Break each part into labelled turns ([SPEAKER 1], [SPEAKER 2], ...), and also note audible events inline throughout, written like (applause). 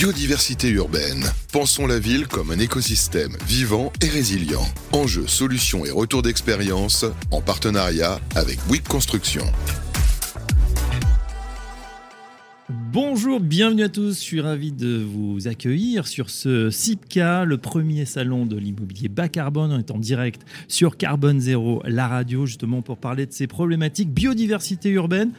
[SPEAKER 1] Biodiversité urbaine. Pensons la ville comme un écosystème vivant et résilient. Enjeux, solutions et retours d'expérience en partenariat avec Bouygues Construction.
[SPEAKER 2] Bonjour, bienvenue à tous. Je suis ravi de vous accueillir sur ce CIPCA, le premier salon de l'immobilier bas carbone. On est direct sur Carbone Zéro, la radio, justement pour parler de ces problématiques biodiversité urbaine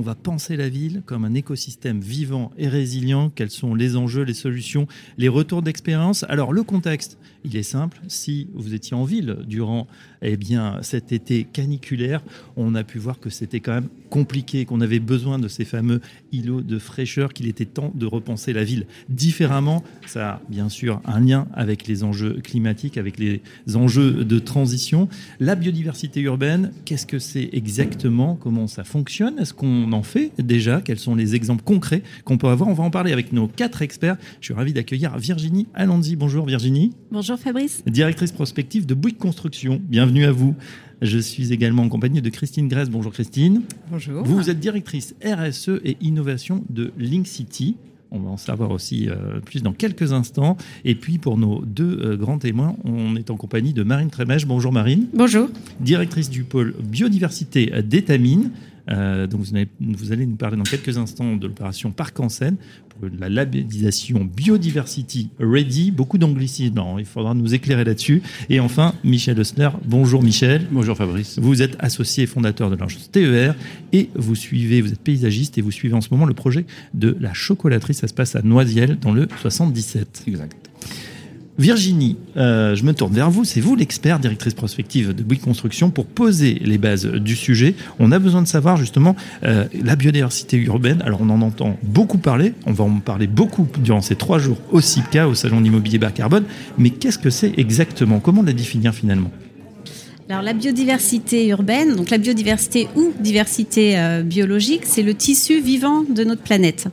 [SPEAKER 2] on va penser la ville comme un écosystème vivant et résilient. Quels sont les enjeux, les solutions, les retours d'expérience? Alors le contexte, il est simple. Si vous étiez en ville durant eh bien, cet été caniculaire, on a pu voir que c'était quand même compliqué, qu'on avait besoin de ces fameux îlots de fraîcheur, qu'il était temps de repenser la ville différemment. Ça a bien sûr un lien avec les enjeux climatiques, avec les enjeux de transition. La biodiversité urbaine, qu'est-ce que c'est exactement? Comment ça fonctionne? Est-ce qu'on en fait déjà Quels sont les exemples concrets qu'on peut avoir On va en parler avec nos quatre experts. Je suis ravi d'accueillir Virginie Alonzi. Bonjour Virginie.
[SPEAKER 3] Bonjour Fabrice.
[SPEAKER 2] Directrice prospective de Bouygues Construction. Bienvenue à vous. Je suis également en compagnie de Christine Grèce. Bonjour Christine.
[SPEAKER 3] Bonjour.
[SPEAKER 2] Vous, êtes directrice RSE et innovation de Link City. On va en savoir aussi euh, plus dans quelques instants. Et puis pour nos deux euh, grands témoins, on est en compagnie de Marine Trémèche. Bonjour Marine.
[SPEAKER 3] Bonjour.
[SPEAKER 2] Directrice du pôle biodiversité d'Étamine. Euh, donc vous allez, vous allez, nous parler dans quelques instants de l'opération Parc en Seine pour la labellisation Biodiversity Ready. Beaucoup d'anglicisme, il faudra nous éclairer là-dessus. Et enfin, Michel Osner. Bonjour Michel.
[SPEAKER 4] Bonjour Fabrice.
[SPEAKER 2] Vous êtes associé fondateur de l'agence TER et vous suivez, vous êtes paysagiste et vous suivez en ce moment le projet de la chocolaterie. Ça se passe à Noisiel dans le 77.
[SPEAKER 4] Exact.
[SPEAKER 2] Virginie, euh, je me tourne vers vous. C'est vous l'expert directrice prospective de Bouygues Construction pour poser les bases du sujet. On a besoin de savoir justement euh, la biodiversité urbaine. Alors on en entend beaucoup parler. On va en parler beaucoup durant ces trois jours au CIPCA, au Salon d'immobilier bas carbone. Mais qu'est-ce que c'est exactement? Comment la définir finalement?
[SPEAKER 3] Alors la biodiversité urbaine, donc la biodiversité ou diversité euh, biologique, c'est le tissu vivant de notre planète.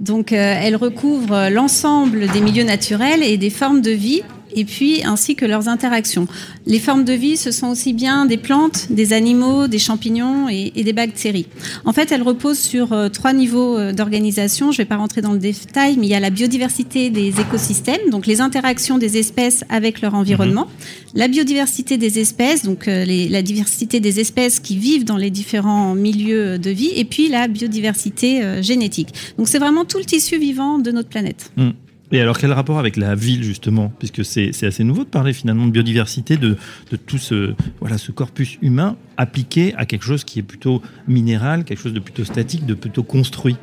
[SPEAKER 3] Donc euh, elle recouvre l'ensemble des milieux naturels et des formes de vie et puis ainsi que leurs interactions. Les formes de vie, ce sont aussi bien des plantes, des animaux, des champignons et, des bactéries. En fait, elles reposent sur euh, trois niveaux euh, d'organisation. Je ne vais pas rentrer dans le détail, mais il y a la biodiversité des écosystèmes, donc les interactions des espèces avec leur environnement, mhm. la biodiversité des espèces, donc euh, la diversité des espèces qui vivent dans les différents milieux de vie, et puis la biodiversité génétique. Donc c'est vraiment tout le tissu vivant de notre planète.
[SPEAKER 2] Mm. Et alors, quel rapport avec la ville, justement? Puisque c'est assez nouveau de parler finalement de biodiversité, de, tout ce, voilà, ce corpus humain appliqué à quelque chose qui est plutôt minéral, quelque chose de plutôt statique, de plutôt construit.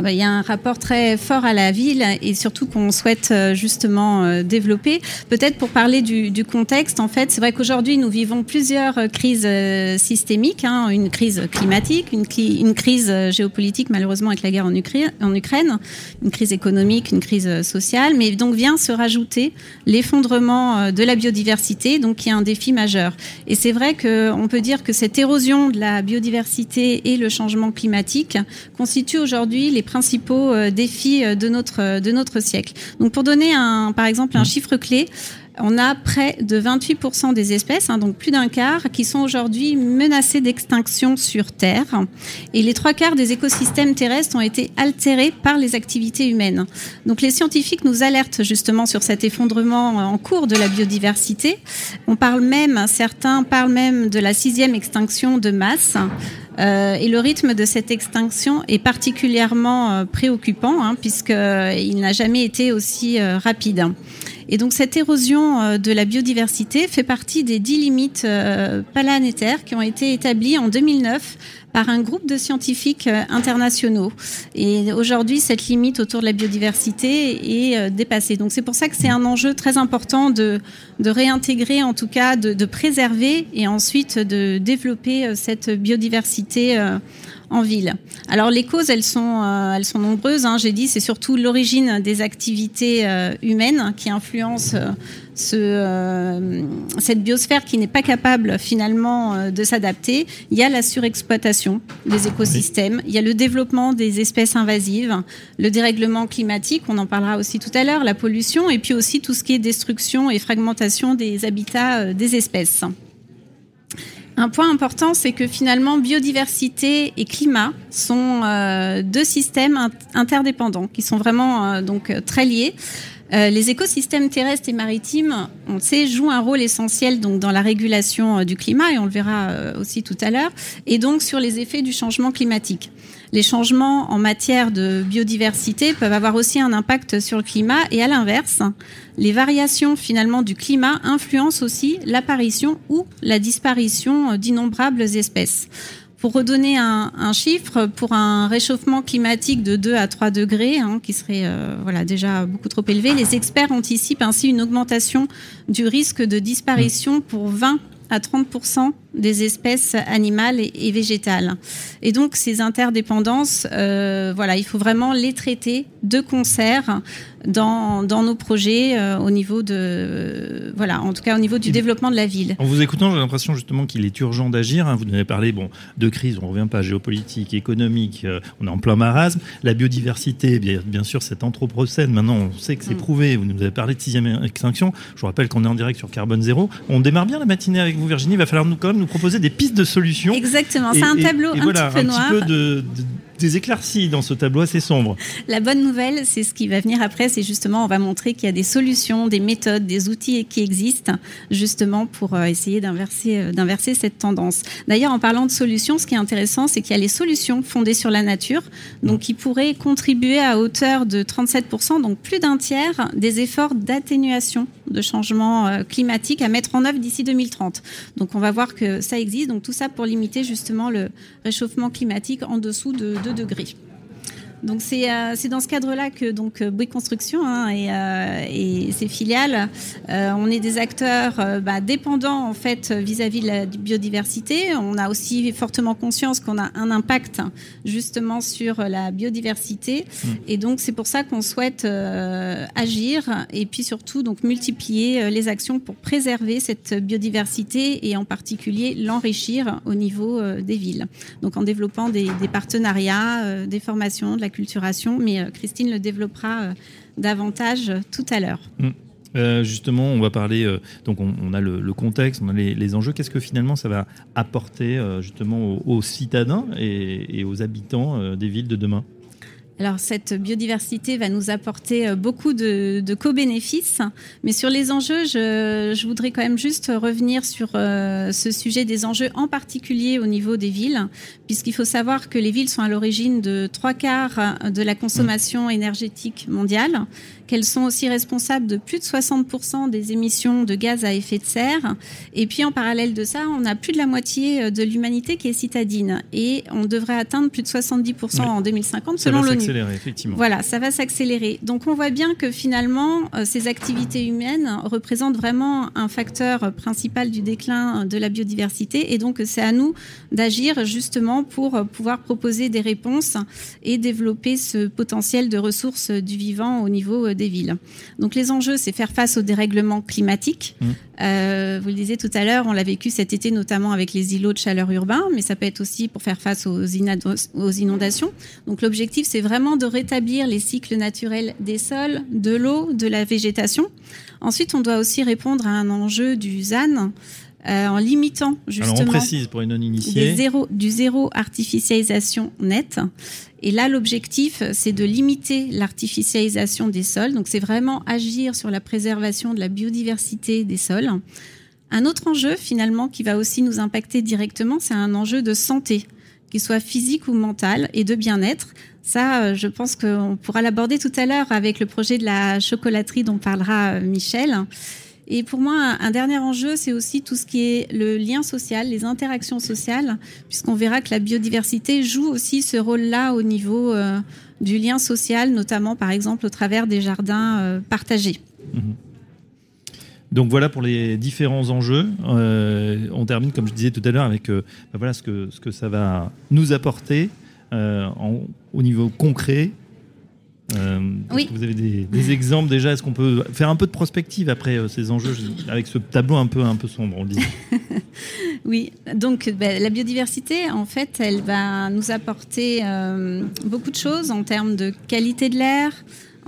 [SPEAKER 3] Ah bah, il y a un rapport très fort à la ville et surtout qu'on souhaite euh, justement euh, développer. Peut-être pour parler du, contexte, en fait, c'est vrai qu'aujourd'hui nous vivons plusieurs euh, crises systémiques, hein, une crise climatique, une, crise géopolitique malheureusement avec la guerre en Ukraine, une crise économique, une crise sociale, mais donc vient se rajouter l'effondrement de la biodiversité, donc qui est un défi majeur. Et c'est vrai qu'on peut dire que cette érosion de la biodiversité et le changement climatique constituent aujourd'hui les principaux euh, défis euh, de notre, euh, de notre siècle. Donc pour donner un, par exemple un mmh. chiffre clé, on a près de 28% des espèces, hein, donc plus d'un quart, qui sont aujourd'hui menacées d'extinction sur Terre. Et les trois quarts des écosystèmes terrestres ont été altérés par les activités humaines. Donc les scientifiques nous alertent justement sur cet effondrement en cours de la biodiversité. On parle même, certains parlent même de la sixième extinction de masse. Euh, et le rythme de cette extinction est particulièrement euh, préoccupant, hein, puisqu'il n'a jamais été aussi euh, rapide. Et donc cette érosion de la biodiversité fait partie des dix limites planétaires qui ont été établies en 2009 par un groupe de scientifiques euh, internationaux. Et aujourd'hui, cette limite autour de la biodiversité est euh, dépassée. Donc c'est pour ça que c'est un enjeu très important de, réintégrer, en tout cas de, de préserver et ensuite de développer euh, cette biodiversité en ville. Alors les causes, elles sont, elles sont nombreuses. Hein. J'ai dit, c'est surtout l'origine des activités humaines qui influencent ce, euh, cette biosphère qui n'est pas capable finalement euh, de s'adapter. Il y a la surexploitation des écosystèmes, il y a le développement des espèces invasives, le dérèglement climatique, on en parlera aussi tout à l'heure, la pollution, et puis aussi tout ce qui est destruction et fragmentation des habitats euh, des espèces. Un point important, c'est que finalement, biodiversité et climat sont euh, deux systèmes interdépendants qui sont vraiment euh, donc très liés. Euh, les écosystèmes terrestres et maritimes, on sait, jouent un rôle essentiel donc dans la régulation du climat et on le verra aussi tout à l'heure, et donc sur les effets du changement climatique. Les changements en matière de biodiversité peuvent avoir aussi un impact sur le climat et à l'inverse, les variations finalement du climat influencent aussi l'apparition ou la disparition d'innombrables espèces. Pour redonner un, chiffre, pour un réchauffement climatique de 2 à 3 degrés, hein, qui serait euh, voilà, déjà beaucoup trop élevé, les experts anticipent ainsi une augmentation du risque de disparition pour 20 à 30% des espèces animales et, végétales. Et donc ces interdépendances, euh, voilà, il faut vraiment les traiter de concert dans, dans nos projets euh, au niveau de, voilà, en tout cas au niveau du développement de la ville.
[SPEAKER 2] En vous écoutant, j'ai l'impression justement qu'il est urgent d'agir. Hein. Vous avez parlé bon, de crise, on ne revient pas, géopolitique, économique, euh, on est en plein marasme. La biodiversité, bien, bien sûr, cet anthropocène, maintenant on sait que c'est mm. prouvé. Vous nous avez parlé de sixième extinction. Je vous rappelle qu'on est en direct sur Carbone Zéro. On démarre bien la matinée avec vous, Virginie. Il va falloir nous, quand même nous proposer des pistes de solutions.
[SPEAKER 3] Exactement, c'est un tableau un petit peu noir.
[SPEAKER 2] Petit peu de des éclaircies dans ce tableau assez sombre.
[SPEAKER 3] La bonne nouvelle, c'est ce qui va venir après, c'est justement, on va montrer qu'il y a des solutions, des méthodes, des outils qui existent justement pour euh, essayer d'inverser, euh, d'inverser cette tendance. D'ailleurs, en parlant de solutions, ce qui est intéressant, c'est qu'il y a les solutions fondées sur la nature, donc qui pourraient contribuer à hauteur de 37%, donc plus d'un tiers des efforts d'atténuation de changement euh, climatique à mettre en œuvre d'ici 2030. Donc on va voir que ça existe. Donc tout ça pour limiter justement le réchauffement climatique en dessous de 2 degrés. Donc euh, c'est dans ce cadre-là que donc euh, Bouygues Construction hein, et, euh, et, ses filiales, on est des acteurs bah, dépendants en fait vis-à-vis de la biodiversité. On a aussi fortement conscience qu'on a un impact justement sur la biodiversité mmh. et donc c'est pour ça qu'on souhaite agir et puis surtout donc multiplier les actions pour préserver cette biodiversité et en particulier l'enrichir au niveau des villes. Donc en développant des, des partenariats, des formations, de la culturation, mais euh, Christine le développera euh, davantage tout à l'heure.
[SPEAKER 2] Euh, justement, on va parler, donc on, a le, contexte, on a les, enjeux. Qu'est-ce que finalement ça va apporter justement aux, citadins et, aux habitants des villes de demain?
[SPEAKER 3] Alors cette biodiversité va nous apporter beaucoup de, co-bénéfices, mais sur les enjeux, je, je, voudrais quand même juste revenir sur ce sujet des enjeux en particulier au niveau des villes, puisqu'il faut savoir que les villes sont à l'origine de trois quarts de la consommation énergétique mondiale qu'elles sont aussi responsables de plus de 60% des émissions de gaz à effet de serre. Et puis en parallèle de ça, on a plus de la moitié euh, de l'humanité qui est citadine. Et on devrait atteindre plus de 70% en 2050 selon l'ONU.
[SPEAKER 2] S'accélérer, effectivement.
[SPEAKER 3] Voilà, ça va s'accélérer. Donc on voit bien que finalement, euh, ces activités humaines représentent vraiment un facteur principal du déclin de la biodiversité. Et donc c'est à nous d'agir justement pour pouvoir proposer des réponses et développer ce potentiel de ressources du vivant au niveau euh, des villes. Donc les enjeux, c'est faire face au dérèglement climatique. Mmh. Euh, vous le disiez tout à l'heure, on l'a vécu cet été notamment avec les îlots de chaleur urbains, mais ça peut être aussi pour faire face aux, aux inondations. Donc l'objectif, c'est vraiment de rétablir les cycles naturels des sols, de l'eau, de la végétation. Ensuite, on doit aussi répondre à un enjeu du ZAN. Euh, en limitant justement
[SPEAKER 2] Alors on précise pour les non initiés
[SPEAKER 3] zéro, du zéro artificialisation nette et là, l'objectif, c'est de limiter l'artificialisation des sols. Donc, c'est vraiment agir sur la préservation de la biodiversité des sols. Un autre enjeu, finalement, qui va aussi nous impacter directement, c'est un enjeu de santé, qu'il soit physique ou mental, et de bien-être. Ça, euh, je pense qu'on pourra l'aborder tout à l'heure avec le projet de la chocolaterie dont parlera euh, Michel. Et pour moi, un dernier enjeu, c'est aussi tout ce qui est le lien social, les interactions sociales, puisqu'on verra que la biodiversité joue aussi ce rôle-là au niveau euh, du lien social, notamment par exemple au travers des jardins partagés. Mhm.
[SPEAKER 2] Donc voilà pour les différents enjeux. Euh, on termine, comme je disais tout à l'heure, avec bah voilà ce que, ce que ça va nous apporter au niveau concret. Euh, oui. Vous avez des, exemples déjà? Est-ce qu'on peut faire un peu de prospective après euh, ces enjeux? Avec ce tableau un peu, un peu sombre, on dit. (laughs)
[SPEAKER 3] Oui, donc ben, la biodiversité, en fait, elle va nous apporter euh, beaucoup de choses en termes de qualité de l'air,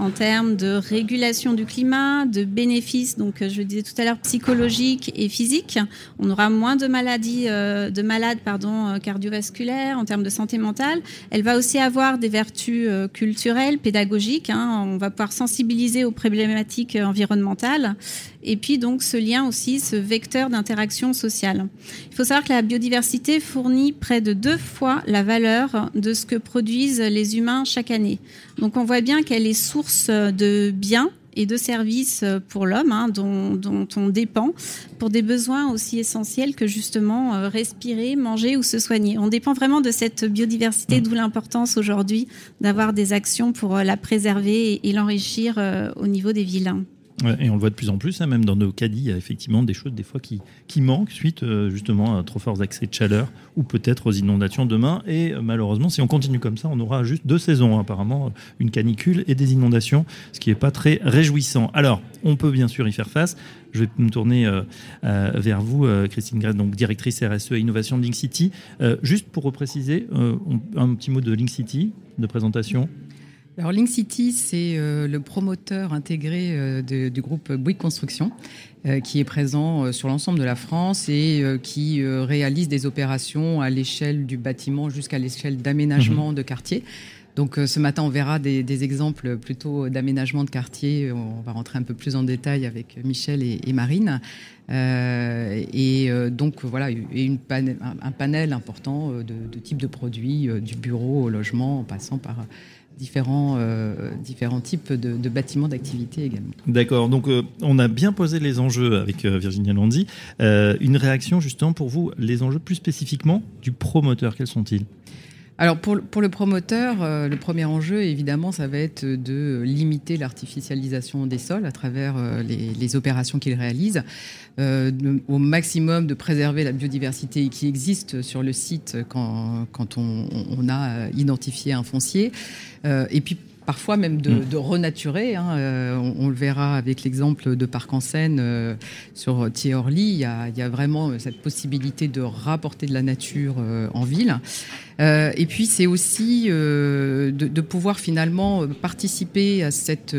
[SPEAKER 3] en termes de régulation du climat, de bénéfices, donc je le disais tout à l'heure, psychologiques et physiques. On aura moins de maladies, de malades pardon, cardiovasculaires en termes de santé mentale. Elle va aussi avoir des vertus culturelles, pédagogiques. Hein. On va pouvoir sensibiliser aux problématiques environnementales et puis donc ce lien aussi, ce vecteur d'interaction sociale. Il faut savoir que la biodiversité fournit près de deux fois la valeur de ce que produisent les humains chaque année. Donc on voit bien qu'elle est source de biens et de services pour l'homme hein, dont, dont, on dépend pour des besoins aussi essentiels que justement euh, respirer, manger ou se soigner. On dépend vraiment de cette biodiversité, mmh. d'où l'importance aujourd'hui d'avoir des actions pour euh, la préserver et, l'enrichir euh, au niveau des villes
[SPEAKER 2] et on le voit de plus en plus, hein, même dans nos caddies, il y a effectivement des choses des fois qui, qui manquent suite euh, justement à trop forts accès de chaleur ou peut-être aux inondations demain. Et euh, malheureusement, si on continue comme ça, on aura juste deux saisons apparemment, une canicule et des inondations, ce qui n'est pas très réjouissant. Alors, on peut bien sûr y faire face. Je vais me tourner euh, vers vous, Christine Grèce, donc directrice RSE et innovation de Link City. juste pour repréciser, un petit mot de Link City, de présentation.
[SPEAKER 4] Alors Link City, c'est euh, le promoteur intégré euh, du groupe Bouygues Construction, euh, qui est présent sur l'ensemble de la France et qui réalise des opérations à l'échelle du bâtiment jusqu'à l'échelle d'aménagement mhm. de quartier. Donc ce matin, on verra des, exemples plutôt d'aménagement de quartier. On va rentrer un peu plus en détail avec Michel et, Marine. et donc voilà, une un, panel important de, de types de produits, du bureau au logement, en passant par différents, euh, différents types de, bâtiments d'activité également.
[SPEAKER 2] D'accord, donc euh, on a bien posé les enjeux avec euh, Virginia Landy. une réaction justement pour vous, les enjeux plus spécifiquement du promoteur, quels sont-ils?
[SPEAKER 4] Alors pour, pour, le promoteur, le premier enjeu, évidemment, ça va être de limiter l'artificialisation des sols à travers les, les, opérations qu'il réalise, au maximum de préserver la biodiversité qui existe sur le site quand, quand on, a identifié un foncier, euh, et puis parfois même de, mm. renaturer. Hein. Euh, on, le verra avec l'exemple de Parc en Seine euh, sur Thiorly. Il, il, y a vraiment cette possibilité de rapporter de la nature en ville. et puis c'est aussi de, de, pouvoir finalement participer à cette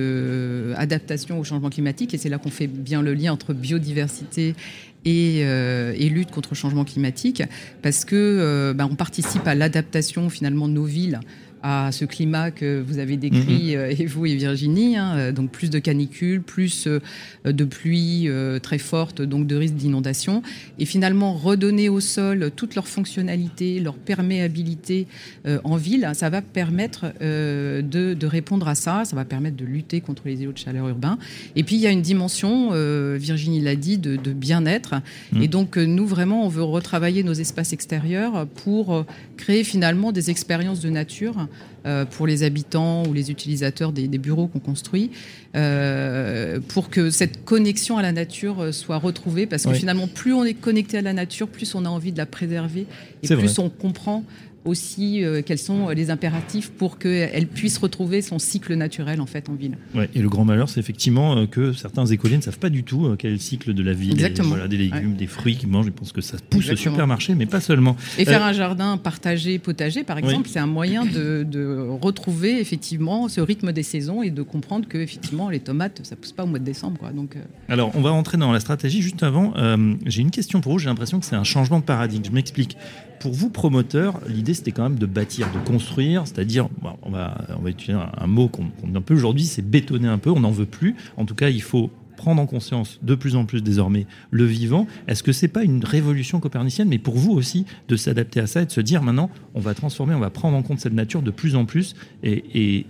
[SPEAKER 4] adaptation au changement climatique. Et c'est là qu'on fait bien le lien entre biodiversité et, et, lutte contre le changement climatique, parce que ben, on participe à l'adaptation finalement de nos villes à ce climat que vous avez décrit, mhm. euh, et vous et Virginie, hein, euh, donc plus de canicules, plus euh, de pluie très forte, donc de risque d'inondation, et finalement redonner au sol toute leur fonctionnalité, leur perméabilité en ville, ça va permettre de, de, répondre à ça, ça va permettre de lutter contre les îlots de chaleur urbains. Et puis il y a une dimension, Virginie l'a dit, de, de bien-être, mhm. et donc nous vraiment on veut retravailler nos espaces extérieurs pour créer finalement des expériences de nature pour les habitants ou les utilisateurs des, bureaux qu'on construit, euh, pour que cette connexion à la nature euh, soit retrouvée, parce que finalement, plus on est connecté à la nature, plus on a envie de la préserver, et plus on comprend aussi euh, quels sont les impératifs pour qu'elle puisse retrouver son cycle naturel en fait en ville.
[SPEAKER 2] Ouais, et le grand malheur, c'est effectivement euh, que certains écoliers ne savent pas du tout euh, quel est le cycle de la ville.
[SPEAKER 4] Exactement.
[SPEAKER 2] voilà, des légumes, des fruits qu'ils mangent. Je pense que ça pousse au supermarché, mais pas seulement.
[SPEAKER 4] Et faire un jardin partagé, potager, par exemple, c'est un moyen de, retrouver effectivement ce rythme des saisons et de comprendre que effectivement les tomates, ça pousse pas au mois de décembre. Quoi. Donc,
[SPEAKER 2] Alors, on va rentrer dans la stratégie. Juste avant, j'ai une question pour vous. J'ai l'impression que c'est un changement de paradigme. Je m'explique pour vous, promoteur, l'idée c'était quand même de bâtir, de construire, c'est-à-dire, on, va, utiliser un, mot qu'on a un peu aujourd'hui, c'est bétonner un peu, on n'en veut plus. En tout cas, il faut prendre en conscience de plus en plus désormais le vivant. Est-ce que c'est pas une révolution copernicienne, mais pour vous aussi, de s'adapter à ça et de se dire maintenant, on va transformer, on va prendre en compte cette nature de plus en plus. Et,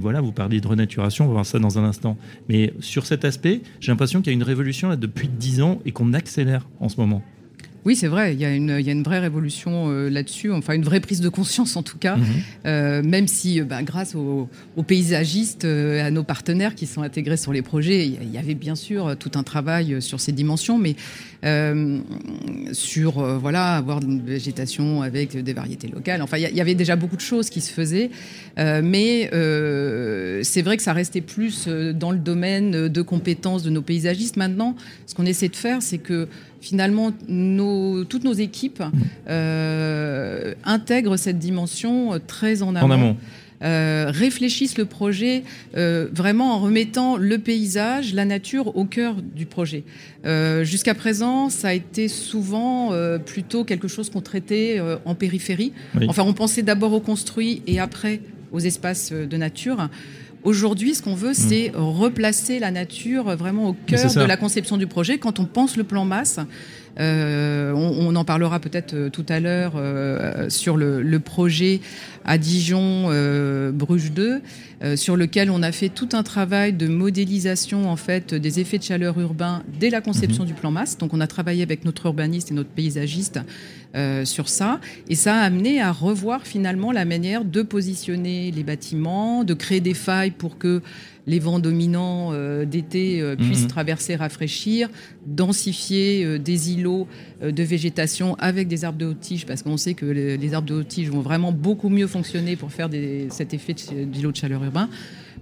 [SPEAKER 2] voilà, vous parliez de renaturation, on va voir ça dans un instant. Mais sur cet aspect, j'ai l'impression qu'il y a une révolution là depuis dix ans et qu'on accélère en ce moment.
[SPEAKER 4] Oui, c'est vrai. Il y, a une, il y a une vraie révolution euh, là-dessus, enfin une vraie prise de conscience en tout cas, mhm. euh, même si euh, bah, grâce aux, paysagistes, à nos partenaires qui sont intégrés sur les projets, il y avait bien sûr tout un travail sur ces dimensions, mais sur voilà avoir une végétation avec des variétés locales. Enfin, il y avait déjà beaucoup de choses qui se faisaient, mais c'est vrai que ça restait plus dans le domaine de compétences de nos paysagistes. Maintenant, ce qu'on essaie de faire, c'est que finalement, nos, toutes nos équipes mmh. euh, intègrent cette dimension euh, très en amont. réfléchissent le projet vraiment en remettant le paysage, la nature au cœur du projet. Jusqu'à présent, ça a été souvent plutôt quelque chose qu'on traitait en périphérie. Enfin, on pensait d'abord au construit et après aux espaces de nature. Aujourd'hui, ce qu'on veut, mm. c'est replacer la nature vraiment au cœur de la conception du projet. Quand on pense le plan masse, euh, on, en parlera peut-être euh, tout à l'heure euh, sur le, projet à Dijon Bruges 2, sur lequel on a fait tout un travail de modélisation en fait des effets de chaleur urbains dès la conception mhm. du plan masse. Donc on a travaillé avec notre urbaniste et notre paysagiste sur ça, et ça a amené à revoir finalement la manière de positionner les bâtiments, de créer des failles pour que les vents dominants euh, d'été euh, puissent mhm. traverser, rafraîchir, densifier euh, des îlots de végétation avec des arbres de haute tige, parce qu'on sait que les, arbres de haute tige vont vraiment beaucoup mieux fonctionner pour faire cet effet d'îlot de chaleur urbain.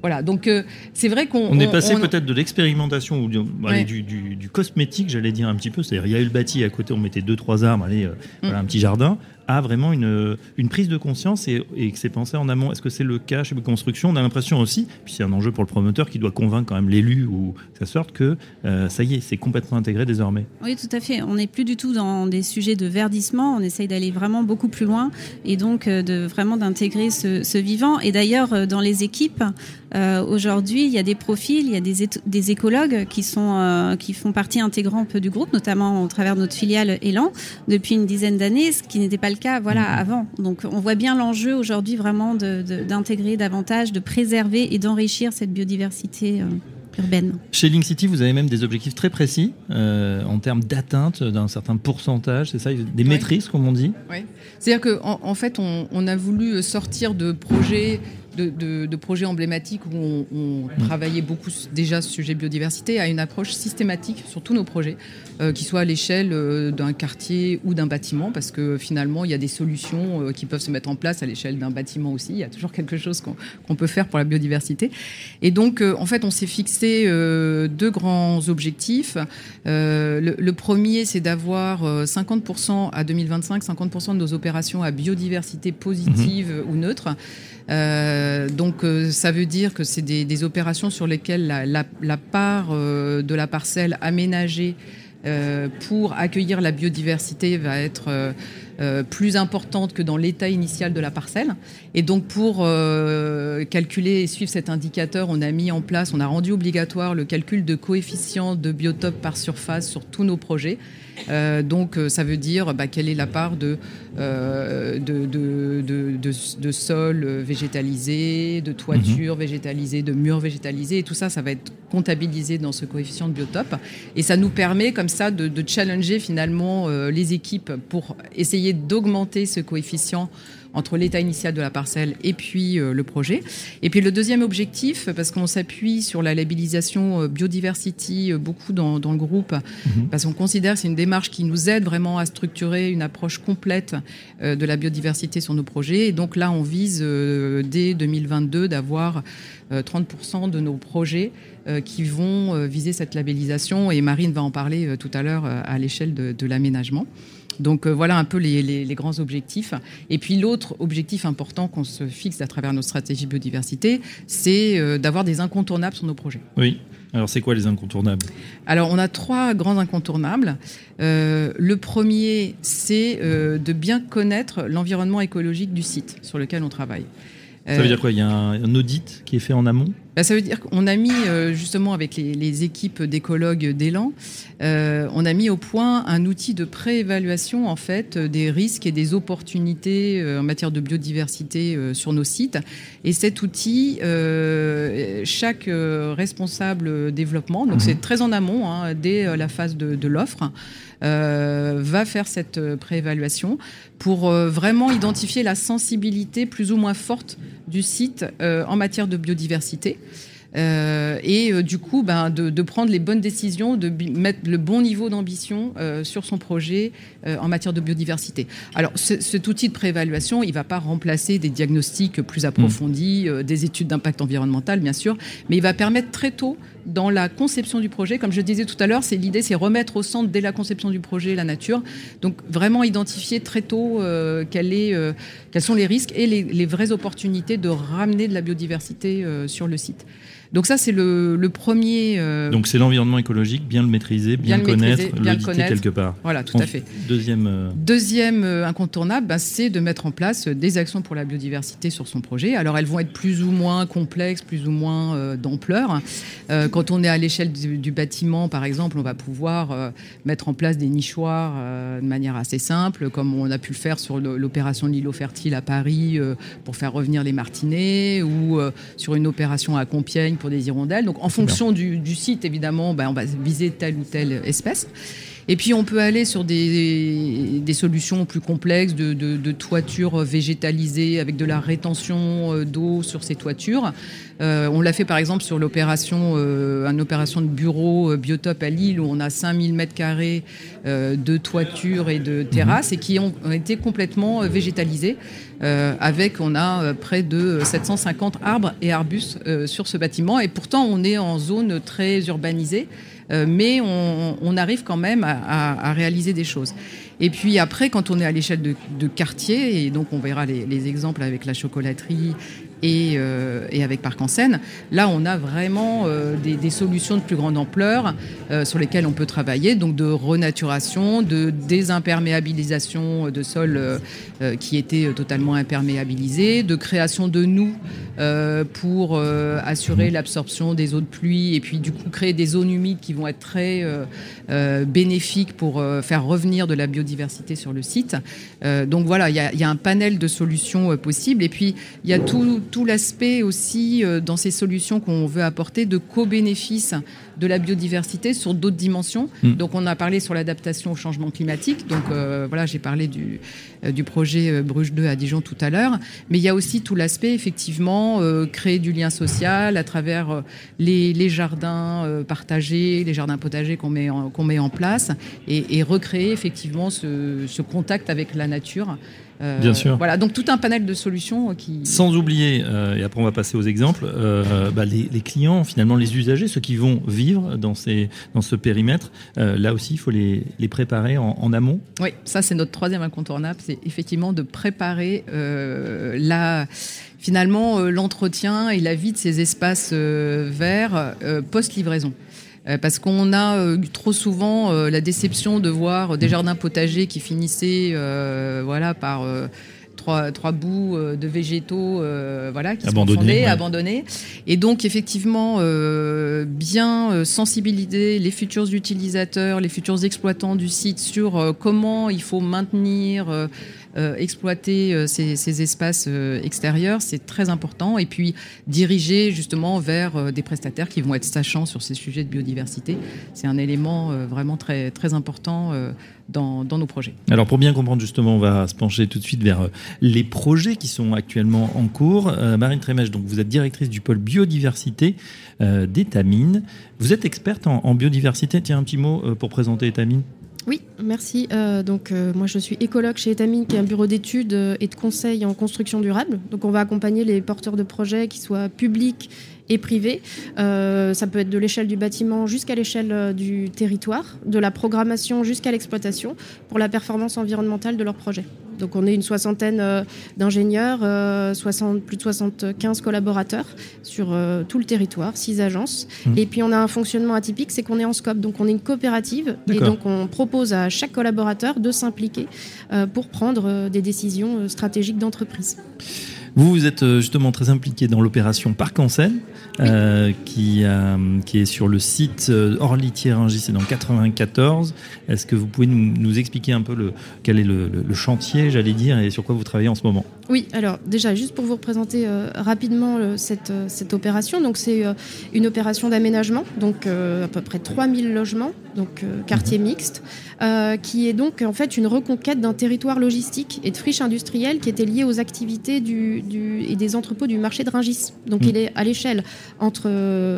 [SPEAKER 4] Voilà, donc c'est vrai qu'on.
[SPEAKER 2] On est passé peut-être de l'expérimentation ou du, cosmétique, j'allais dire un petit peu. C'est-à-dire, il y a eu le bâti à côté, on mettait deux, trois arbres, allez, mm. un petit jardin a vraiment une, une prise de conscience et, que c'est pensé en amont. Est-ce que c'est le cas chez Construction? On a l'impression aussi, puis c'est un enjeu pour le promoteur qui doit convaincre quand même l'élu ou sa sorte que euh, ça y est, c'est complètement intégré désormais.
[SPEAKER 3] Oui, tout à fait. On n'est plus du tout dans des sujets de verdissement. On essaye d'aller vraiment beaucoup plus loin et donc euh, de vraiment d'intégrer ce, vivant. Et d'ailleurs, euh, dans les équipes, aujourd'hui, il y a des profils, il y a des, des écologues qui sont qui font partie intégrante du groupe, notamment au travers de notre filiale Elan depuis une dizaine d'années, ce qui n'était pas le cas voilà, mm-hmm. avant. Donc on voit bien l'enjeu aujourd'hui vraiment d'intégrer davantage, de préserver et d'enrichir cette biodiversité. Euh, urbaine.
[SPEAKER 2] Chez Link City, vous avez même des objectifs très précis euh, en termes d'atteinte d'un certain pourcentage, c'est ça, des maîtrises, comme on dit?
[SPEAKER 4] Oui. C'est-à-dire qu'en en, fait, on, on, a voulu sortir de projets de, projets emblématiques où on, travaillait beaucoup déjà ce sujet biodiversité à une approche systématique sur tous nos projets, euh, qui soient à l'échelle euh, d'un quartier ou d'un bâtiment, parce que finalement, il y a des solutions euh, qui peuvent se mettre en place à l'échelle d'un bâtiment aussi. Il y a toujours quelque chose qu'on peut faire pour la biodiversité. Et donc, en fait, on s'est fixé deux grands objectifs. Le, premier, c'est d'avoir 50% à 2025, 50% de nos opérations à biodiversité positive mm-hmm. ou neutre. Euh, donc euh, ça veut dire que c'est des, opérations sur lesquelles la, part euh, de la parcelle aménagée pour accueillir la biodiversité va être plus importante que dans l'état initial de la parcelle. Et donc pour calculer et suivre cet indicateur, on a mis en place, on a rendu obligatoire le calcul de coefficient de biotope par surface sur tous nos projets. Euh, donc, euh, ça veut dire bah, quelle est la part de, euh, de, de, de, sol végétalisé, de toiture mhm. végétalisée, de murs végétalisés. Et tout ça, ça va être comptabilisé dans ce coefficient de biotope. Et ça nous permet comme ça de, challenger finalement les équipes pour essayer d'augmenter ce coefficient entre l'état initial de la parcelle et puis euh, le projet. Et puis le deuxième objectif, parce qu'on s'appuie sur la labellisation euh, biodiversity euh, beaucoup dans, le groupe, mhm. parce qu'on considère que c'est une démarche qui nous aide vraiment à structurer une approche complète de la biodiversité sur nos projets. Et donc là, on vise dès 2022 d'avoir 30% de nos projets qui vont viser cette labellisation. Et Marine va en parler tout à l'heure à l'échelle de l'aménagement. Donc euh, voilà un peu les, grands objectifs. Et puis l'autre objectif important qu'on se fixe à travers nos stratégies biodiversité, c'est euh, d'avoir des incontournables sur nos projets.
[SPEAKER 2] Oui. Alors c'est quoi les incontournables?
[SPEAKER 4] Alors on a trois grands incontournables. Euh, le premier, c'est de bien connaître l'environnement écologique du site sur lequel on travaille.
[SPEAKER 2] Ça veut dire quoi? Il y a un, audit qui est fait en amont?
[SPEAKER 4] Bah, Ça veut dire qu'on a mis, euh, justement, avec les, équipes d'écologues d'Elan, euh, on a mis au point un outil de préévaluation, en fait, des risques et des opportunités euh, en matière de biodiversité sur nos sites. Et cet outil, chaque responsable développement, donc mhm. c'est très en amont, hein, dès la phase de, de l'offre, euh, va faire cette euh, préévaluation pour euh, vraiment identifier la sensibilité plus ou moins forte du site en matière de biodiversité. et du coup, ben, de, prendre les bonnes décisions, de mettre le bon niveau d'ambition sur son projet en matière de biodiversité. Alors, cet outil de préévaluation, il ne va pas remplacer des diagnostics plus approfondis, mmh. des études d'impact environnemental, bien sûr, mais il va permettre très tôt dans la conception du projet. Comme je disais tout à l'heure, c'est l'idée, c'est remettre au centre dès la conception du projet la nature. Donc vraiment identifier très tôt euh, est, euh, quels sont les risques et les, vraies opportunités de ramener de la biodiversité euh, sur le site. Donc ça, c'est le, premier.
[SPEAKER 2] Euh, Donc c'est l'environnement écologique, bien le maîtriser, bien, le connaître, bien le connaître quelque part.
[SPEAKER 4] Voilà, tout à fait.
[SPEAKER 2] Deuxième. Euh,
[SPEAKER 4] Deuxième euh, incontournable, bah, c'est de mettre en place des actions pour la biodiversité sur son projet. Alors elles vont être plus ou moins complexes, plus ou moins d'ampleur. quand on est à l'échelle du, bâtiment, par exemple, on va pouvoir mettre en place des nichoirs de manière assez simple, comme on a pu le faire sur l'opération de l'îlot fertile à Paris pour faire revenir les martinets, ou sur une opération à Compiègne pour des hirondelles. Donc en fonction du, site, évidemment, ben, on va viser telle ou telle espèce. Et puis on peut aller sur des, des solutions plus complexes de, de, toitures végétalisées avec de la rétention euh, d'eau sur ces toitures. Euh, on l'a fait par exemple sur l'opération, euh, une opération de bureau biotope à Lille où on a 5000 mètres carrés de toitures et de terrasses et qui ont été complètement végétalisées. Avec, on a près de 750 arbres et arbustes sur ce bâtiment. Et pourtant, on est en zone très urbanisée. Euh, mais on, arrive quand même à, réaliser des choses. Et puis après, quand on est à l'échelle de, quartier, et donc on verra les, exemples avec la chocolaterie euh, et, avec Parc en Seine. Là, on a vraiment euh, des, solutions de plus grande ampleur euh, sur lesquelles on peut travailler, donc de renaturation, de désimperméabilisation de sols qui étaient totalement imperméabilisés, de création de nous pour assurer l'absorption des eaux de pluie et puis du coup créer des zones humides qui vont être très bénéfiques pour faire revenir de la biodiversité sur le site. donc voilà, il y, y, a un panel de solutions possibles et puis il y a tout tout l'aspect aussi euh, dans ces solutions qu'on veut apporter de co-bénéfice de la biodiversité sur d'autres dimensions. Hmm. Donc on a parlé sur l'adaptation au changement climatique. Donc euh, voilà, j'ai parlé du, euh, du projet Bruges 2 à Dijon tout à l'heure. Mais il y a aussi tout l'aspect effectivement créer du lien social à travers les, jardins partagés, les jardins potagers qu'on met, qu'on met en place et, recréer effectivement ce, ce contact avec la nature.
[SPEAKER 2] Euh, Bien sûr.
[SPEAKER 4] Voilà, donc tout un panel de solutions qui.
[SPEAKER 2] Sans oublier, euh, et après on va passer aux exemples, euh, bah, les, clients, finalement les usagers, ceux qui vont vivre dans, ces, dans ce périmètre, là aussi il faut les, les préparer en, amont.
[SPEAKER 4] Oui, ça c'est notre troisième incontournable, c'est effectivement de préparer la finalement l'entretien et la vie de ces espaces verts post-livraison. Euh, parce qu'on a euh, trop souvent euh, la déception de voir des jardins potagers qui finissaient voilà, par trois, trois bouts de végétaux voilà, qui
[SPEAKER 2] abandonnés,
[SPEAKER 4] abandonnés. Et donc, effectivement, bien sensibiliser les futurs utilisateurs, les futurs exploitants du site sur comment il faut maintenir euh, exploiter euh, ces, espaces euh, extérieurs, c'est très important. Et puis diriger justement vers des prestataires qui vont être sachants sur ces sujets de biodiversité, c'est un élément vraiment très, très important dans, nos projets.
[SPEAKER 2] Alors pour bien comprendre justement, on va se pencher tout de suite vers les projets qui sont actuellement en cours. Marine Trémèche, donc vous êtes directrice du pôle biodiversité d'Etamine. Vous êtes experte en, en, biodiversité. Tiens, un petit mot pour présenter Etamine.
[SPEAKER 5] Oui, merci. Euh, donc, euh, moi, je suis écologue chez Etamine, qui est un bureau d'études euh, et de conseil en construction durable. Donc, on va accompagner les porteurs de projets, qui soient publics et privés. ça peut être de l'échelle du bâtiment jusqu'à l'échelle du territoire, de la programmation jusqu'à l'exploitation, pour la performance environnementale de leur projet. Donc on est une soixantaine euh, d'ingénieurs, euh, plus de 75 collaborateurs sur euh, tout le territoire, six agences. Mmh. Et puis on a un fonctionnement atypique, c'est qu'on est en scope. Donc on est une coopérative et donc on propose à chaque collaborateur de s'impliquer pour prendre des décisions stratégiques d'entreprise.
[SPEAKER 2] Vous, vous êtes justement très impliqué dans l'opération Parc en Seine, qui, qui est sur le site Orly-Thieringis, c'est dans 94. Est-ce que vous pouvez nous, expliquer un peu le, quel est le, le chantier j'allais dire, et sur quoi vous travaillez en ce moment?
[SPEAKER 5] Oui, alors déjà, juste pour vous représenter euh, rapidement euh, cette, euh, cette, opération, donc c'est une opération d'aménagement, donc à peu près 3000 logements donc quartier mhm. mixte, qui est donc en fait une reconquête d'un territoire logistique et de friche industrielle qui était lié aux activités du, et des entrepôts du marché de Ringis. Donc mhm. il est à l'échelle entre,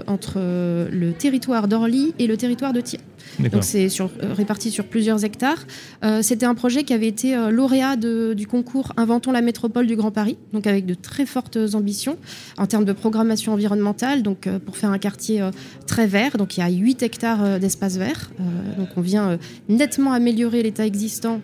[SPEAKER 5] entre le territoire d'Orly et le territoire de Thiers. Donc c'est sur, euh, réparti sur plusieurs hectares. Euh, c'était un projet qui avait été euh, lauréat du concours Inventons la métropole du Grand Paris, donc avec de très fortes ambitions en termes de programmation environnementale, donc pour faire un quartier très vert. Donc il y a 8 hectares d'espace vert. donc on vient nettement améliorer l'état existant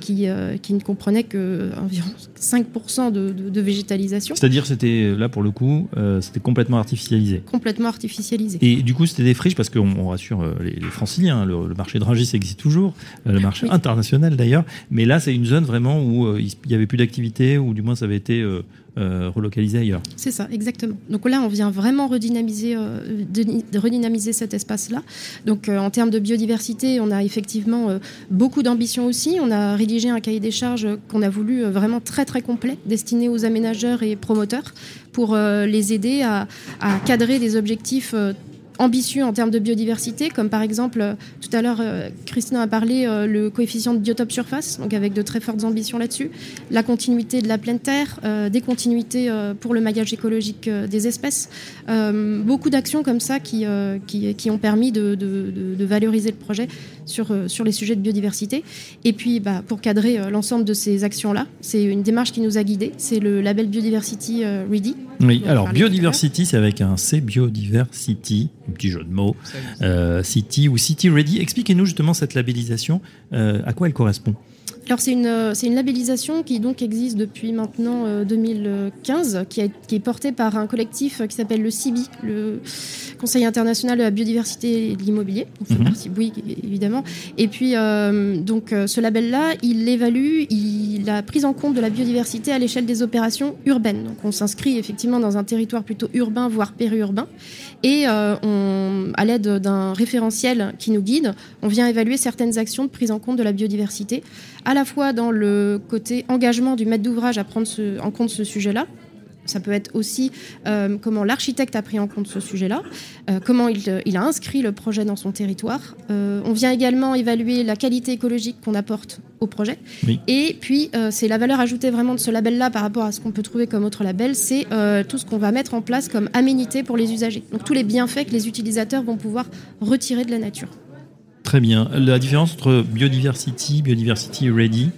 [SPEAKER 5] qui, qui ne comprenait que environ 5% de, de, végétalisation.
[SPEAKER 2] C'est-à-dire c'était là pour le coup, c'était complètement artificialisé.
[SPEAKER 5] Complètement artificialisé.
[SPEAKER 2] Et du coup c'était des friches parce qu'on rassure les les franciliens. Le, marché de Rungis existe toujours, euh, le marché international d'ailleurs. Mais là, c'est une zone vraiment où euh, il n'y avait plus d'activité, ou du moins ça avait été euh, relocalisé ailleurs.
[SPEAKER 5] C'est ça, exactement. Donc là, on vient vraiment redynamiser, de, redynamiser cet espace-là. Donc en termes de biodiversité, on a effectivement beaucoup d'ambition aussi. On a rédigé un cahier des charges qu'on a voulu vraiment très très complet, destiné aux aménageurs et promoteurs, pour les aider à, à cadrer des objectifs ambitieux en termes de biodiversité, comme par exemple, euh, tout à l'heure, euh, Christina a parlé euh, le coefficient de biotope surface, donc avec de très fortes ambitions là-dessus, la continuité de la pleine terre, des continuités pour le maillage écologique des espèces, beaucoup d'actions comme ça qui, ont permis de, valoriser le projet sur, sur les sujets de biodiversité. Et puis, bah, pour cadrer l'ensemble de ces actions-là, c'est une démarche qui nous a guidés, c'est le label Biodiversity Ready.
[SPEAKER 2] Oui, alors Biodiversity, c'est avec un C, Biodiversity un petit jeu de mots, euh, City ou City Ready. Expliquez-nous justement cette labellisation, euh, à quoi elle correspond
[SPEAKER 5] alors c'est une, euh, c'est une labellisation qui donc existe depuis maintenant 2015, qui, qui, est portée par un collectif qui s'appelle le CIBI, le Conseil international de la biodiversité et de l'immobilier. Mhm. Oui, évidemment. Et puis donc ce label-là, il évalue il, la prise en compte de la biodiversité à l'échelle des opérations urbaines. Donc on s'inscrit effectivement dans un territoire plutôt urbain, voire périurbain. Et euh, on, à l'aide d'un référentiel qui nous guide, on vient évaluer certaines actions de prise en compte de la biodiversité, à la fois dans le côté engagement du maître d'ouvrage à prendre en compte ce sujet-là, ça peut être aussi euh, comment l'architecte a pris en compte ce sujet-là, euh, comment il, a inscrit le projet dans son territoire. Euh, on vient également évaluer la qualité écologique qu'on apporte au projet. Et puis, c'est la valeur ajoutée vraiment de ce label-là par rapport à ce qu'on peut trouver comme autre label, c'est tout ce qu'on va mettre en place comme aménité pour les usagers. Donc tous les bienfaits que les utilisateurs vont pouvoir retirer de la nature.
[SPEAKER 2] Très bien. La différence entre biodiversity, biodiversity ready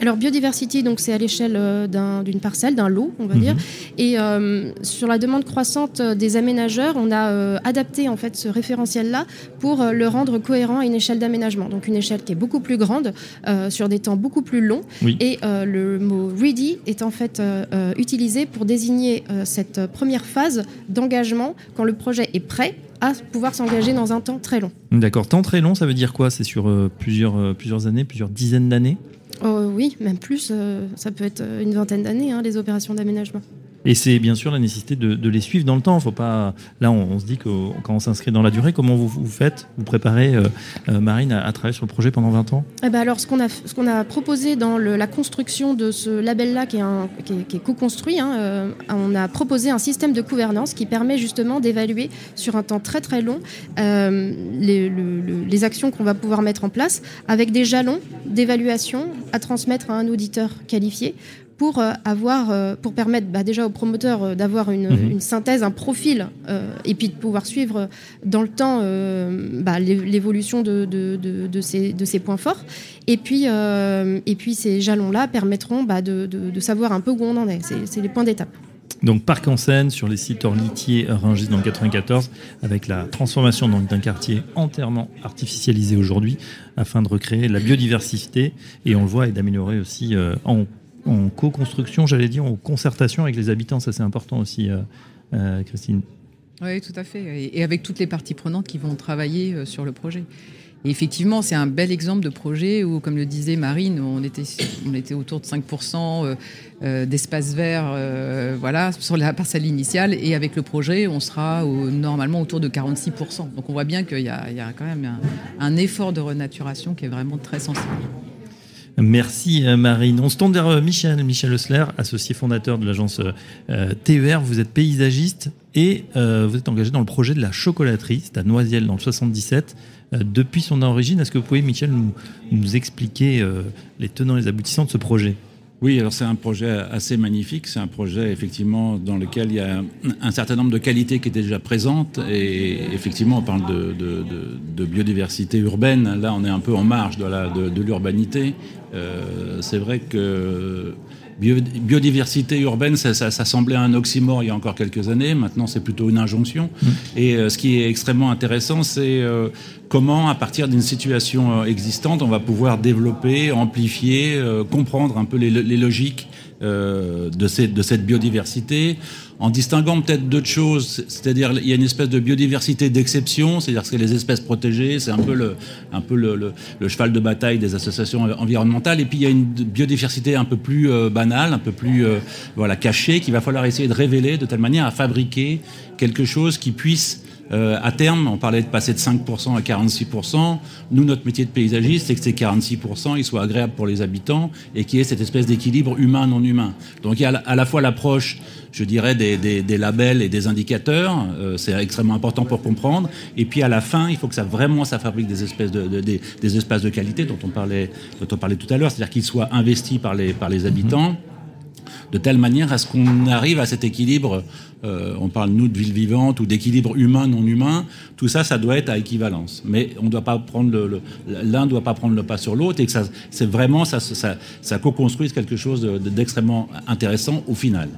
[SPEAKER 5] alors biodiversity, donc c'est à l'échelle euh, d'une parcelle, d'un lot, on va dire. Mhm. Et euh, sur la demande croissante euh, des aménageurs, on a adapté en fait ce référentiel-là pour le rendre cohérent à une échelle d'aménagement. Donc une échelle qui est beaucoup plus grande, sur des temps beaucoup plus longs. Et le mot ready est en fait utilisé pour désigner cette première phase d'engagement quand le projet est prêt à pouvoir s'engager dans un temps très long.
[SPEAKER 2] D'accord. Temps très long, ça veut dire quoi? C'est sur plusieurs, plusieurs années, plusieurs dizaines d'années?
[SPEAKER 5] Oui, même plus. Euh, ça peut être une vingtaine d'années, hein, les opérations d'aménagement.
[SPEAKER 2] Et c'est bien sûr la nécessité de, les suivre dans le temps. Faut pas. Là, on, se dit que quand on s'inscrit dans la durée, comment vous, faites? Vous préparez euh, euh, Marine à, travailler sur le projet pendant 20 ans?
[SPEAKER 5] Eh ben alors, ce qu'on a, a proposé dans la construction de ce label-là, qui est, qui est, co-construit, hein, euh, on a proposé un système de gouvernance qui permet justement d'évaluer sur un temps très très long les actions qu'on va pouvoir mettre en place avec des jalons d'évaluation à transmettre à un auditeur qualifié pour euh, avoir, euh, pour permettre bah, déjà aux promoteurs euh, d'avoir une, mhm. une, synthèse, un profil, et puis de pouvoir suivre dans le temps bah, l'évolution de, de, de, de, ces, de ces points forts. Et puis, et puis ces jalons-là permettront bah, de, savoir un peu où on en est. C'est les points d'étape.
[SPEAKER 2] Donc parc en scène sur les sites Orlitier, Rungis dans le 94, avec la transformation d'un quartier entièrement artificialisé aujourd'hui, afin de recréer la biodiversité et on le voit et d'améliorer aussi en en co-construction, j'allais dire, en concertation avec les habitants. Ça, c'est important aussi, euh, euh, Christine.
[SPEAKER 4] Oui, tout à fait. Et avec toutes les parties prenantes qui vont travailler euh, sur le projet. Et effectivement, c'est un bel exemple de projet où, comme le disait Marine, on était, on était autour de 5% d'espace vert voilà, sur la parcelle initiale. Et avec le projet, on sera normalement autour de 46%. Donc on voit bien qu'il y, a quand même un, un effort de renaturation qui est vraiment très sensible.
[SPEAKER 2] Merci euh, Marine. On se tourne vers euh, Michel, Michel Osler, associé fondateur de l'agence euh, TER. Vous êtes paysagiste et vous êtes engagé dans le projet de la chocolaterie. C'est à Noisiel dans le 77. depuis son origine. Est-ce que vous pouvez, Michel, nous, nous expliquer les tenants et les aboutissants de ce projet?
[SPEAKER 6] Oui, alors c'est un projet assez magnifique. C'est un projet effectivement dans lequel il y a un certain nombre de qualités qui étaient déjà présentes. Et effectivement, on parle de, de, de, biodiversité urbaine. Là, on est un peu en marge de l'urbanité. Euh, c'est vrai que biodiversité urbaine, ça, semblait un oxymore il y a encore quelques années. Maintenant, c'est plutôt une injonction. Mmh. Et euh, ce qui est extrêmement intéressant, c'est euh, comment, à partir d'une situation euh, existante, on va pouvoir développer, amplifier, comprendre un peu les, logiques de, de cette biodiversité en distinguant peut-être d'autres choses, c'est-à-dire il y a une espèce de biodiversité d'exception, c'est-à-dire que les espèces protégées, c'est un peu le, un peu le, cheval de bataille des associations environnementales, et puis il y a une biodiversité un peu plus euh, banale, un peu plus euh, voilà cachée, qu'il va falloir essayer de révéler de telle manière à fabriquer quelque chose qui puisse euh, à terme, on parlait de passer de 5% à 46%. Nous, notre métier de paysagiste, c'est que ces 46%, ils soient agréables pour les habitants et qu'il y ait cette espèce d'équilibre humain-non humain. Donc il y a à la fois l'approche, je dirais, des, des, des, labels et des indicateurs, euh, c'est extrêmement important pour comprendre. Et puis à la fin, il faut que ça vraiment, ça fabrique des espèces de, de des, des, espaces de qualité dont on parlait, dont on parlait tout à l'heure, c'est-à-dire qu'ils soient investis par les, par les habitants. de telle manière à ce qu'on arrive à cet équilibre euh, on parle nous de ville vivante ou d'équilibre humain non humain. Tout ça, ça doit être à équivalence. Mais on doit pas prendre le, l'un doit pas prendre le pas sur l'autre et que ça, c'est vraiment ça, ça, ça co-construise quelque chose d'extrêmement intéressant au final.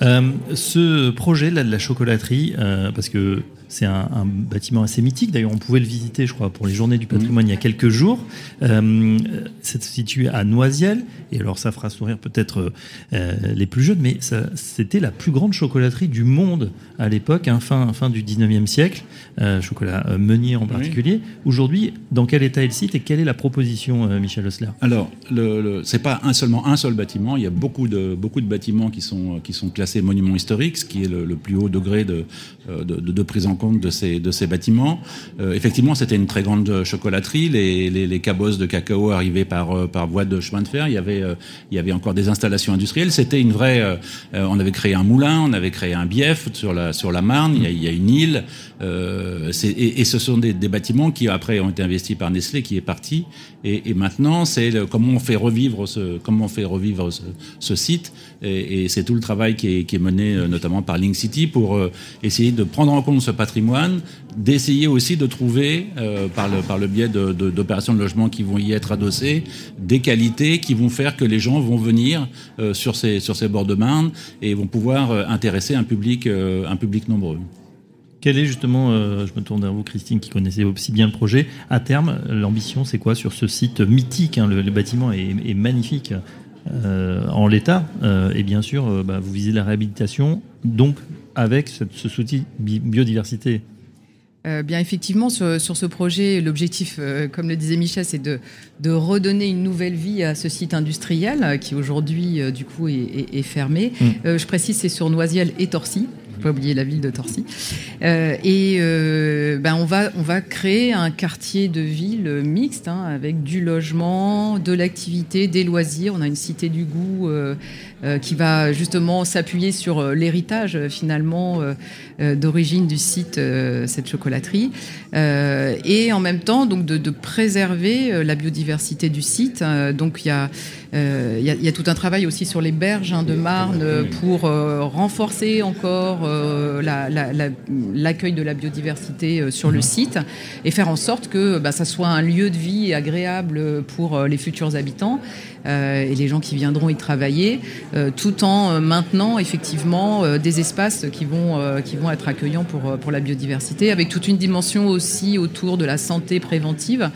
[SPEAKER 2] Euh, ce projet là de la chocolaterie, euh, parce que c'est un, bâtiment assez mythique. D'ailleurs, on pouvait le visiter, je crois, pour les Journées du patrimoine il y a quelques jours. Euh, c'est situé à Noisiel. Et alors, ça fera sourire peut-être euh, les plus jeunes, mais c'était la plus grande chocolaterie du monde à l'époque, hein, fin, fin du 19e siècle. Euh, chocolat euh, Meunier en particulier. Aujourd'hui, dans quel état est le site et quelle est la proposition, Michel Osler?
[SPEAKER 6] Alors, le c'est pas un, seulement un seul bâtiment. Il y a beaucoup de, beaucoup de bâtiments qui sont, qui sont classés monuments historiques, ce qui est le, plus haut degré de, de, de prise en compte de ces, bâtiments. Euh, effectivement, c'était une très grande chocolaterie. Les, les, cabosses de cacao arrivaient par, euh, par voie de chemin de fer. Il y avait, euh, il y avait encore des installations industrielles. C'était une vraie. on avait créé un moulin, on avait créé un bief sur la, Marne. Il y a, une île. Et, ce sont des, bâtiments qui après ont été investis par Nestlé, qui est parti. Et, maintenant, c'est comment on fait revivre ce, site. Et, c'est tout le travail qui est mené notamment par Link City pour essayer de prendre en compte ce patrimoine d'essayer aussi de trouver, euh, par, le, biais d'opérations de, de, logement qui vont y être adossées, des qualités qui vont faire que les gens vont venir euh, sur, ces, sur ces bords de Marne et vont pouvoir euh, intéresser un public, un public nombreux.
[SPEAKER 2] Quel est justement, je me tourne vers vous Christine qui connaissez aussi bien le projet, à terme, l'ambition c'est quoi sur ce site mythique hein, le, bâtiment est, magnifique en l'état et bien sûr bah, vous visez la réhabilitation, donc avec ce, souci biodiversité
[SPEAKER 4] euh, bien effectivement, sur, ce projet, l'objectif, euh, comme le disait Michel, c'est de, redonner une nouvelle vie à ce site industriel euh, qui aujourd'hui, du coup, est, fermé. Mm. je précise, c'est sur Noisiel et Torcy pas oublier la ville de Torcy. Euh, et euh, ben on, va, on va créer un quartier de ville mixte hein, avec du logement, de l'activité, des loisirs. On a une cité du goût euh, qui va justement s'appuyer sur l'héritage finalement d'origine du site, cette chocolaterie. et en même temps, donc de, préserver la biodiversité du site. donc il y a il y, a tout un travail aussi sur les berges hein, de Marne pour renforcer encore euh, l'accueil de la biodiversité euh, sur le mhm. site et faire en sorte que bah, ça soit un lieu de vie agréable pour euh, les futurs habitants et les gens qui viendront y travailler, tout en maintenant effectivement des espaces qui vont, qui vont être accueillants pour, pour la biodiversité, avec toute une dimension aussi autour de la santé préventive.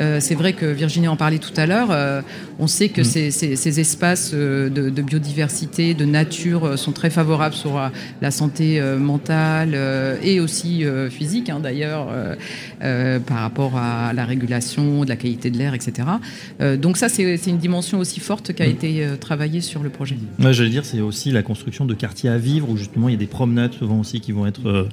[SPEAKER 4] Euh, c'est vrai que Virginie en parlait tout à l'heure. Euh, on sait que mm. ces, espaces euh, de, biodiversité, de nature sont très favorables sur la santé mentale et aussi physique, hein, d'ailleurs, par rapport à la régulation de la qualité de l'air, etc. donc ça, c'est une dimension aussi forte qui a mm. été travaillée sur le projet.
[SPEAKER 2] Ouais, J'allais dire, c'est aussi la construction de quartiers à vivre où justement il y a des promenades souvent aussi qui vont être,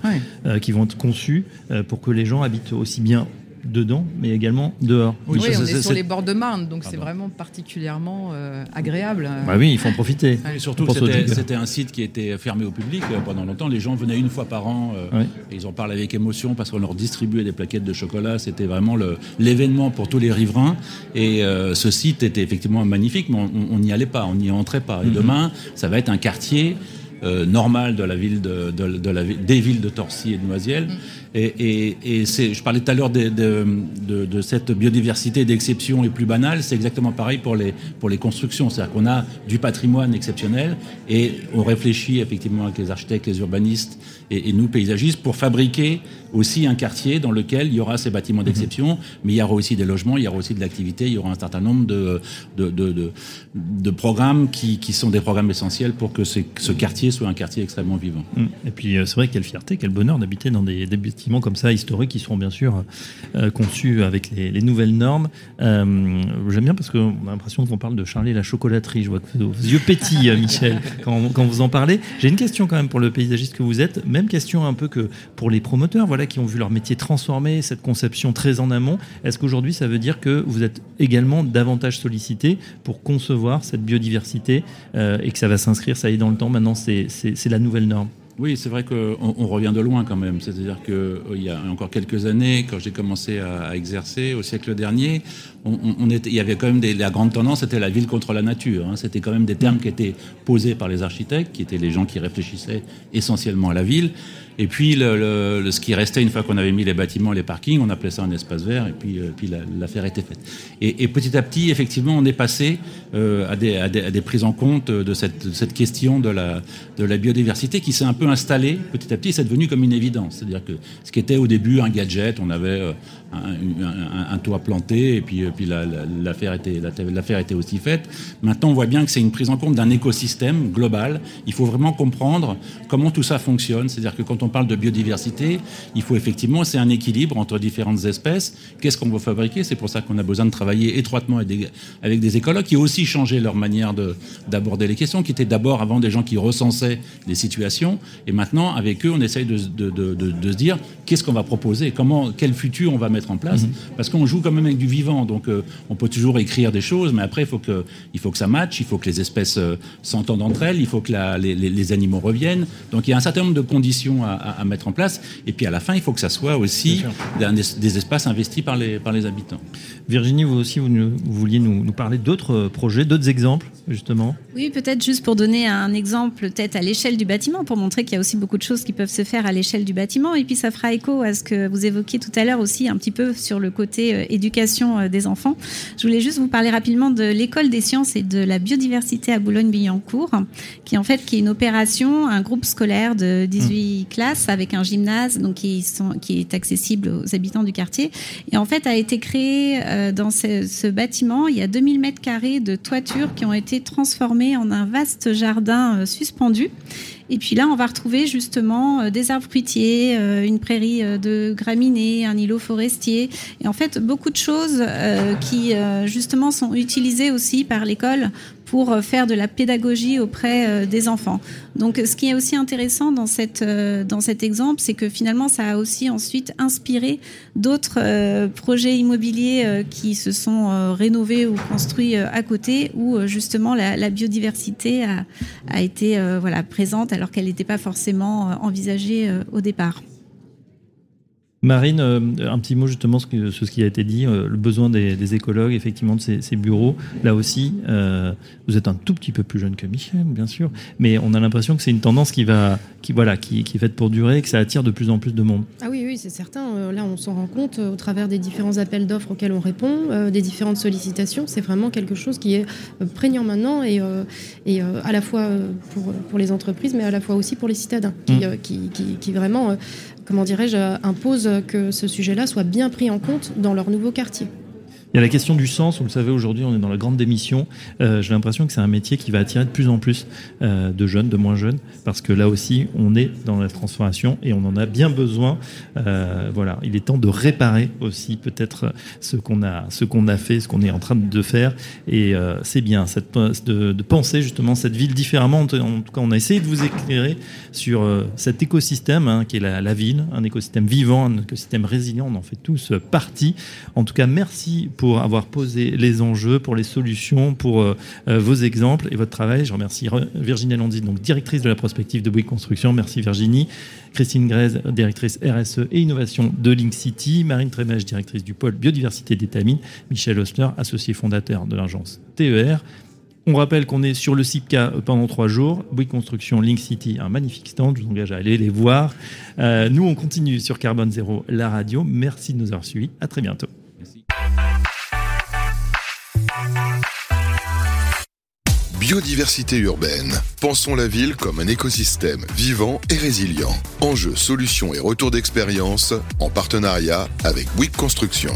[SPEAKER 2] qui vont être conçues pour que les gens habitent aussi bien dedans, mais également dehors.
[SPEAKER 4] Oui, on est, sur les bords de Marne, donc c'est vraiment particulièrement agréable.
[SPEAKER 2] Bah oui, il faut en profiter.
[SPEAKER 6] Et surtout c'était un site qui était fermé au public pendant longtemps. Les gens venaient une fois par an. et ils en parlent avec émotion parce qu'on leur distribuait des plaquettes de chocolat. C'était vraiment l'événement pour tous les riverains. Et ce site était effectivement magnifique, mais on n'y allait pas, on n'y entrait pas. Et mhm. demain, ça va être un quartier euh, normal de la ville de, de, la, des villes de Torcy et de Noisiel. Mhm. Et, et, je parlais tout à l'heure de, de, cette biodiversité d'exception et plus banale. C'est exactement pareil pour les, pour les constructions. C'est-à-dire qu'on a du patrimoine exceptionnel et on réfléchit effectivement avec les architectes, les urbanistes et, nous, paysagistes, pour fabriquer aussi un quartier dans lequel il y aura ces bâtiments d'exception, mais il y aura aussi des logements, il y aura aussi de l'activité, il y aura un certain nombre de, de, de, de programmes qui, qui, sont des programmes essentiels pour que ce, ce, quartier soit un quartier extrêmement vivant.
[SPEAKER 2] Et puis euh, c'est vrai quelle fierté, quel bonheur d'habiter dans des, bâtiments comme ça, historiques, qui seront bien sûr euh, conçus avec les, les nouvelles normes. Euh, J'aime bien parce qu'on a l'impression qu'on parle de Charlie la chocolaterie. Je vois que vos yeux pétillent, Michel, quand, quand vous en parlez. J'ai une question quand même pour le paysagiste que vous êtes. Même question un peu que pour les promoteurs, voilà, qui ont vu leur métier transformer, cette conception très en amont. Est-ce qu'aujourd'hui, ça veut dire que vous êtes également davantage sollicité pour concevoir cette biodiversité euh, et que ça va s'inscrire, ça y est, dans le temps Maintenant, c'est la nouvelle norme.
[SPEAKER 6] Oui, c'est vrai qu'on on revient de loin quand même. C'est-à-dire qu'il euh, y a encore quelques années, quand j'ai commencé à, exercer au siècle dernier, on, était, il y avait quand même la grande tendance, c'était la ville contre la nature. Hein. C'était quand même des termes qui étaient posés par les architectes, qui étaient les gens qui réfléchissaient essentiellement à la ville. Et puis, le, ce qui restait une fois qu'on avait mis les bâtiments, les parkings, on appelait ça un espace vert, et puis, euh, puis l'affaire était faite. Et, petit à petit, effectivement, on est passé euh, à, des, à, des, prises en compte de cette, cette question de la, de la biodiversité qui s'est un peu installée petit à petit, c'est devenu comme une évidence. C'est-à-dire que ce qui était au début un gadget, on avait euh, un, toit planté, et puis, puis l'affaire était, l'affaire était aussi faite. Maintenant, on voit bien que c'est une prise en compte d'un écosystème global. Il faut vraiment comprendre comment tout ça fonctionne. C'est-à-dire que quand on parle de biodiversité, il faut effectivement, c'est un équilibre entre différentes espèces. Qu'est-ce qu'on veut fabriquer? C'est pour ça qu'on a besoin de travailler étroitement avec des, écologues qui ont aussi changé leur manière d'aborder les questions, qui étaient d'abord avant des gens qui recensaient les situations, et maintenant avec eux, on essaye de, se dire qu'est-ce qu'on va proposer, comment, quel futur on va mettre en place, mhm. parce qu'on joue quand même avec du vivant, donc euh, on peut toujours écrire des choses, mais après il faut que, il faut que ça matche, il faut que les espèces euh, s'entendent entre elles, il faut que les, les animaux reviennent. Donc il y a un certain nombre de conditions à, à, mettre en place. Et puis à la fin, il faut que ça soit aussi des, espaces investis par les, par les habitants.
[SPEAKER 2] Virginie, vous aussi, vous, vouliez nous, nous parler d'autres projets, d'autres exemples, justement?
[SPEAKER 3] Oui, peut-être juste pour donner un exemple, peut-être à l'échelle du bâtiment, pour montrer qu'il y a aussi beaucoup de choses qui peuvent se faire à l'échelle du bâtiment. Et puis ça fera écho à ce que vous évoquiez tout à l'heure aussi, un petit peu sur le côté euh, éducation euh, des enfants. Je voulais juste vous parler rapidement de l'école des sciences et de la biodiversité à Boulogne-Billancourt, qui en fait qui est une opération, un groupe scolaire de 18 mmh. classes avec un gymnase donc qui, sont, qui est accessible aux habitants du quartier. Et en fait, a été créé euh, dans ce, bâtiment, il y a 2000 mètres carrés de toiture qui ont été transformés en un vaste jardin euh, suspendu. Et puis là, on va retrouver justement euh, des arbres fruitiers, une prairie de graminées, un îlot forestier. Et en fait, beaucoup de choses qui justement sont utilisées aussi par l'école pour euh, faire de la pédagogie auprès euh, des enfants. Donc, ce qui est aussi intéressant dans, cette, euh, dans cet exemple, c'est que finalement, ça a aussi ensuite inspiré d'autres projets immobiliers qui se sont rénovés ou construits à côté, où justement la, biodiversité a, a été voilà, présente alors qu'elle n'était pas forcément envisagée au départ.
[SPEAKER 2] Marine, euh, un petit mot justement sur ce, qui a été dit, euh, le besoin des, écologues, effectivement, de ces, bureaux. Là aussi, euh, vous êtes un tout petit peu plus jeune que Michel, bien sûr, mais on a l'impression que c'est une tendance qui va, qui voilà, qui, est faite pour durer, et que ça attire de plus en plus de monde.
[SPEAKER 5] Ah oui, oui, c'est certain. là, on s'en rend compte au travers des différents appels d'offres auxquels on répond, des différentes sollicitations. C'est vraiment quelque chose qui est prégnant maintenant et, et à la fois pour, pour les entreprises, mais à la fois aussi pour les citadins, qui, mmh. qui, qui vraiment comment dirais-je, impose que ce sujet-là soit bien pris en compte dans leur nouveau quartier.
[SPEAKER 2] Y a la question du sens. Vous le savez, aujourd'hui, on est dans la grande démission. Euh, J'ai l'impression que c'est un métier qui va attirer de plus en plus euh, de jeunes, de moins jeunes, parce que là aussi, on est dans la transformation et on en a bien besoin. Euh, voilà, il est temps de réparer aussi peut-être ce qu'on a, ce qu'on a fait, ce qu'on est en train de faire. Et c'est bien cette, de, penser justement cette ville différemment. En tout cas, on a essayé de vous éclairer sur cet écosystème hein, qui est la, ville, un écosystème vivant, un écosystème résilient. On en fait tous partie. En tout cas, merci pour avoir posé les enjeux, pour les solutions, pour euh, vos exemples et votre travail. Je remercie Virginie Landy, donc directrice de la prospective de Bouygues Construction. Merci Virginie. Christine Grèze, directrice RSE et innovation de Link City. Marine Trémèche, directrice du pôle biodiversité d'Étamine. Michel Osler, associé fondateur de l'agence TER. On rappelle qu'on est sur le CIPCA pendant trois jours. Bouygues Construction, Link City, un magnifique stand. Je vous engage à aller les voir. Euh, nous, on continue sur Carbone Zéro, la radio. Merci de nous avoir suivis. À très bientôt.
[SPEAKER 1] Biodiversité urbaine. Pensons la ville comme un écosystème vivant et résilient. Enjeux, solutions et retours d'expérience en partenariat avec Bouygues Construction.